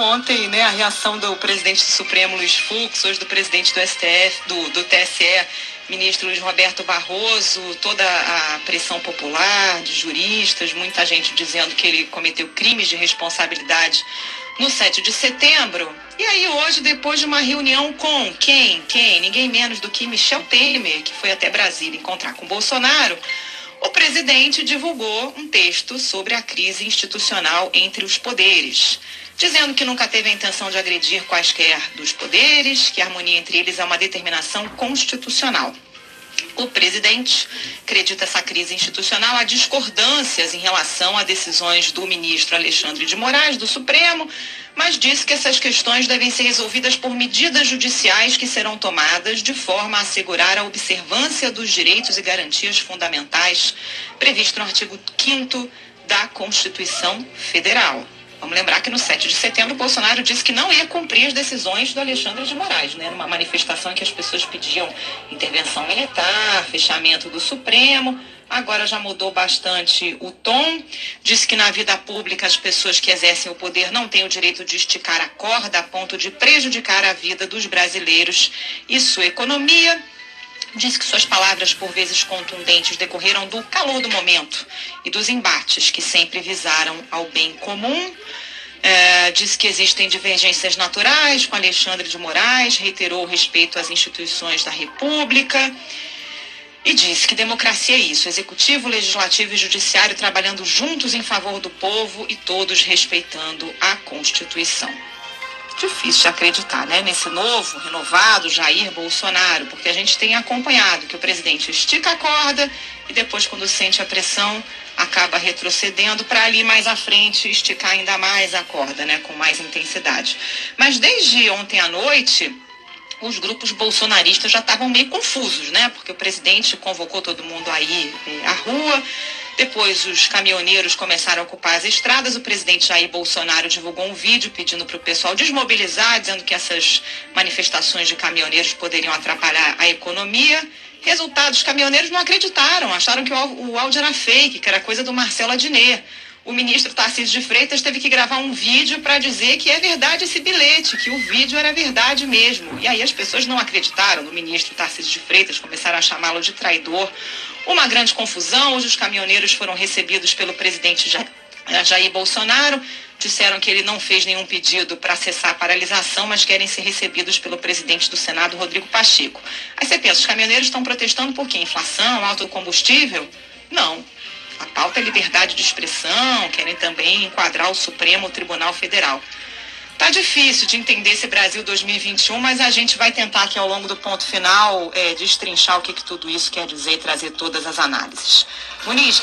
Ontem, né, a reação do presidente do Supremo, Luiz Fux, hoje do presidente do STF, do, do TSE, ministro Luiz Roberto Barroso, toda a pressão popular de juristas, muita gente dizendo que ele cometeu crimes de responsabilidade no 7 de setembro. E aí hoje, depois de uma reunião com quem? Quem? Ninguém menos do que Michel Temer, que foi até Brasília encontrar com Bolsonaro, o presidente divulgou um texto sobre a crise institucional entre os poderes, dizendo que nunca teve a intenção de agredir quaisquer dos poderes, que a harmonia entre eles é uma determinação constitucional. O presidente acredita essa crise institucional a discordâncias em relação a decisões do ministro Alexandre de Moraes, do Supremo, mas disse que essas questões devem ser resolvidas por medidas judiciais que serão tomadas de forma a assegurar a observância dos direitos e garantias fundamentais previsto no artigo 5 da Constituição Federal. Vamos lembrar que no 7 de setembro, Bolsonaro disse que não ia cumprir as decisões do Alexandre de Moraes, né? Numa manifestação em que as pessoas pediam intervenção militar, fechamento do Supremo. Agora já mudou bastante o tom. Disse que na vida pública as pessoas que exercem o poder não têm o direito de esticar a corda a ponto de prejudicar a vida dos brasileiros e sua economia Diz que suas palavras, por vezes contundentes, decorreram do calor do momento e dos embates que sempre visaram ao bem comum. É, diz que existem divergências naturais com Alexandre de Moraes, reiterou o respeito às instituições da República e disse que democracia é isso: executivo, legislativo e judiciário trabalhando juntos em favor do povo e todos respeitando a Constituição difícil de acreditar, né, nesse novo, renovado Jair Bolsonaro, porque a gente tem acompanhado que o presidente estica a corda e depois, quando sente a pressão, acaba retrocedendo para ali mais à frente esticar ainda mais a corda, né, com mais intensidade. Mas desde ontem à noite, os grupos bolsonaristas já estavam meio confusos, né? Porque o presidente convocou todo mundo aí eh, à rua, depois, os caminhoneiros começaram a ocupar as estradas. O presidente Jair Bolsonaro divulgou um vídeo pedindo para o pessoal desmobilizar, dizendo que essas manifestações de caminhoneiros poderiam atrapalhar a economia. Resultado, os caminhoneiros não acreditaram, acharam que o áudio era fake, que era coisa do Marcelo Adnet. O ministro Tarcísio de Freitas teve que gravar um vídeo para dizer que é verdade esse bilhete, que o vídeo era verdade mesmo. E aí as pessoas não acreditaram no ministro Tarcísio de Freitas, começaram a chamá-lo de traidor. Uma grande confusão. Hoje os caminhoneiros foram recebidos pelo presidente Jair Bolsonaro. Disseram que ele não fez nenhum pedido para cessar a paralisação, mas querem ser recebidos pelo presidente do Senado, Rodrigo Pacheco. Aí você pensa, os caminhoneiros estão protestando por quê? Inflação, alto combustível? Não. A pauta é liberdade de expressão, querem também enquadrar o Supremo Tribunal Federal. Tá difícil de entender esse Brasil 2021, mas a gente vai tentar aqui ao longo do ponto final é, destrinchar o que, que tudo isso quer dizer e trazer todas as análises. Muniz,